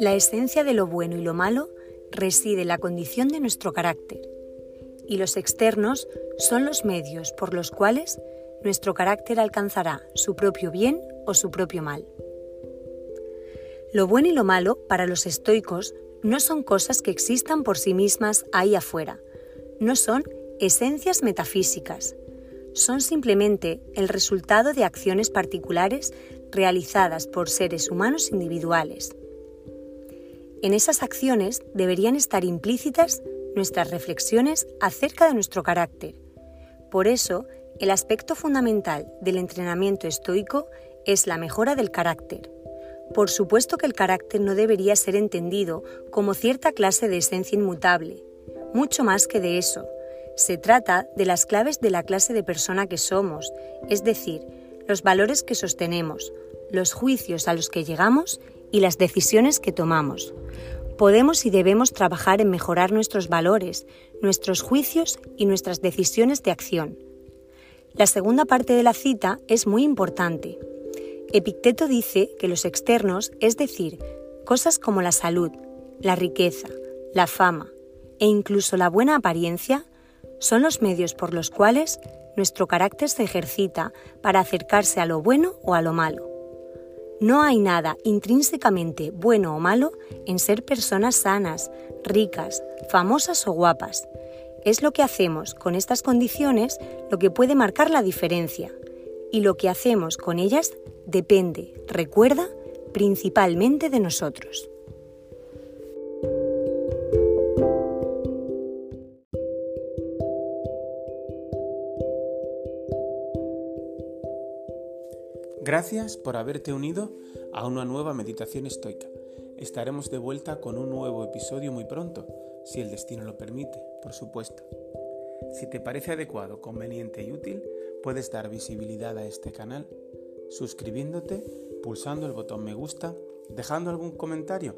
La esencia de lo bueno y lo malo reside en la condición de nuestro carácter, y los externos son los medios por los cuales nuestro carácter alcanzará su propio bien o su propio mal. Lo bueno y lo malo para los estoicos no son cosas que existan por sí mismas ahí afuera, no son esencias metafísicas, son simplemente el resultado de acciones particulares realizadas por seres humanos individuales en esas acciones deberían estar implícitas nuestras reflexiones acerca de nuestro carácter. Por eso, el aspecto fundamental del entrenamiento estoico es la mejora del carácter. Por supuesto que el carácter no debería ser entendido como cierta clase de esencia inmutable, mucho más que de eso. Se trata de las claves de la clase de persona que somos, es decir, los valores que sostenemos, los juicios a los que llegamos y las decisiones que tomamos. Podemos y debemos trabajar en mejorar nuestros valores, nuestros juicios y nuestras decisiones de acción. La segunda parte de la cita es muy importante. Epicteto dice que los externos, es decir, cosas como la salud, la riqueza, la fama e incluso la buena apariencia, son los medios por los cuales nuestro carácter se ejercita para acercarse a lo bueno o a lo malo. No hay nada intrínsecamente bueno o malo en ser personas sanas, ricas, famosas o guapas. Es lo que hacemos con estas condiciones lo que puede marcar la diferencia. Y lo que hacemos con ellas depende, recuerda, principalmente de nosotros. Gracias por haberte unido a una nueva meditación estoica. Estaremos de vuelta con un nuevo episodio muy pronto, si el destino lo permite, por supuesto. Si te parece adecuado, conveniente y útil, puedes dar visibilidad a este canal suscribiéndote, pulsando el botón me gusta, dejando algún comentario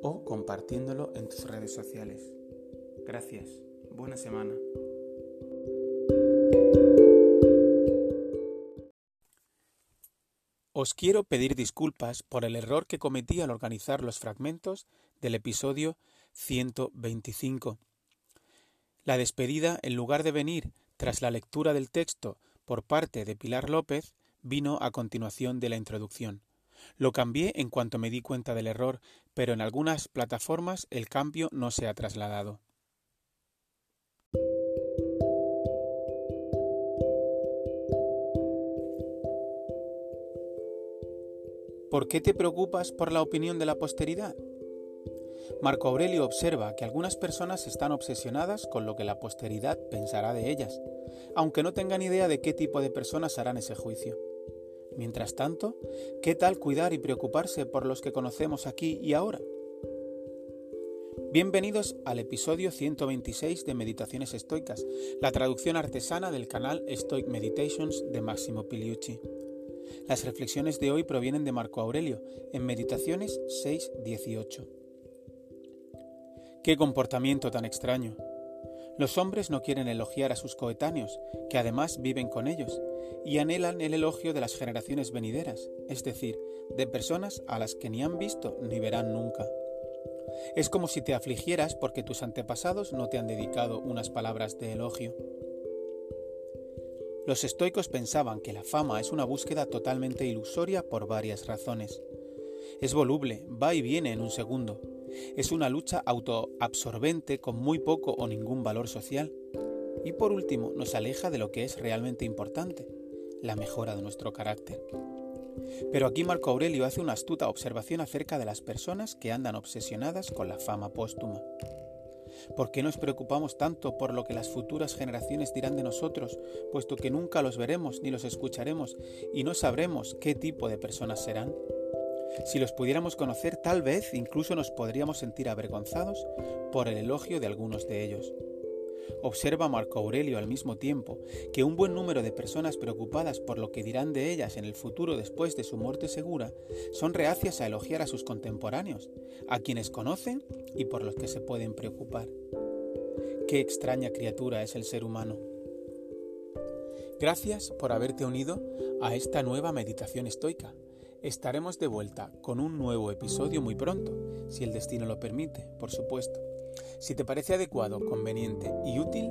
o compartiéndolo en tus redes sociales. Gracias. Buena semana. Os quiero pedir disculpas por el error que cometí al organizar los fragmentos del episodio 125. La despedida, en lugar de venir tras la lectura del texto por parte de Pilar López, vino a continuación de la introducción. Lo cambié en cuanto me di cuenta del error, pero en algunas plataformas el cambio no se ha trasladado. ¿Por qué te preocupas por la opinión de la posteridad? Marco Aurelio observa que algunas personas están obsesionadas con lo que la posteridad pensará de ellas, aunque no tengan idea de qué tipo de personas harán ese juicio. Mientras tanto, ¿qué tal cuidar y preocuparse por los que conocemos aquí y ahora? Bienvenidos al episodio 126 de Meditaciones Estoicas, la traducción artesana del canal Stoic Meditations de Máximo Piliucci. Las reflexiones de hoy provienen de Marco Aurelio, en Meditaciones 6.18. Qué comportamiento tan extraño. Los hombres no quieren elogiar a sus coetáneos, que además viven con ellos, y anhelan el elogio de las generaciones venideras, es decir, de personas a las que ni han visto ni verán nunca. Es como si te afligieras porque tus antepasados no te han dedicado unas palabras de elogio. Los estoicos pensaban que la fama es una búsqueda totalmente ilusoria por varias razones. Es voluble, va y viene en un segundo. Es una lucha autoabsorbente con muy poco o ningún valor social. Y por último, nos aleja de lo que es realmente importante, la mejora de nuestro carácter. Pero aquí Marco Aurelio hace una astuta observación acerca de las personas que andan obsesionadas con la fama póstuma. ¿Por qué nos preocupamos tanto por lo que las futuras generaciones dirán de nosotros, puesto que nunca los veremos ni los escucharemos y no sabremos qué tipo de personas serán? Si los pudiéramos conocer, tal vez incluso nos podríamos sentir avergonzados por el elogio de algunos de ellos. Observa Marco Aurelio al mismo tiempo que un buen número de personas preocupadas por lo que dirán de ellas en el futuro después de su muerte segura son reacias a elogiar a sus contemporáneos, a quienes conocen y por los que se pueden preocupar. Qué extraña criatura es el ser humano. Gracias por haberte unido a esta nueva meditación estoica. Estaremos de vuelta con un nuevo episodio muy pronto, si el destino lo permite, por supuesto. Si te parece adecuado, conveniente y útil,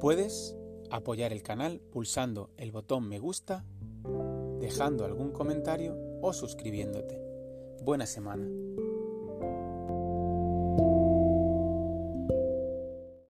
puedes apoyar el canal pulsando el botón me gusta, dejando algún comentario o suscribiéndote. Buena semana.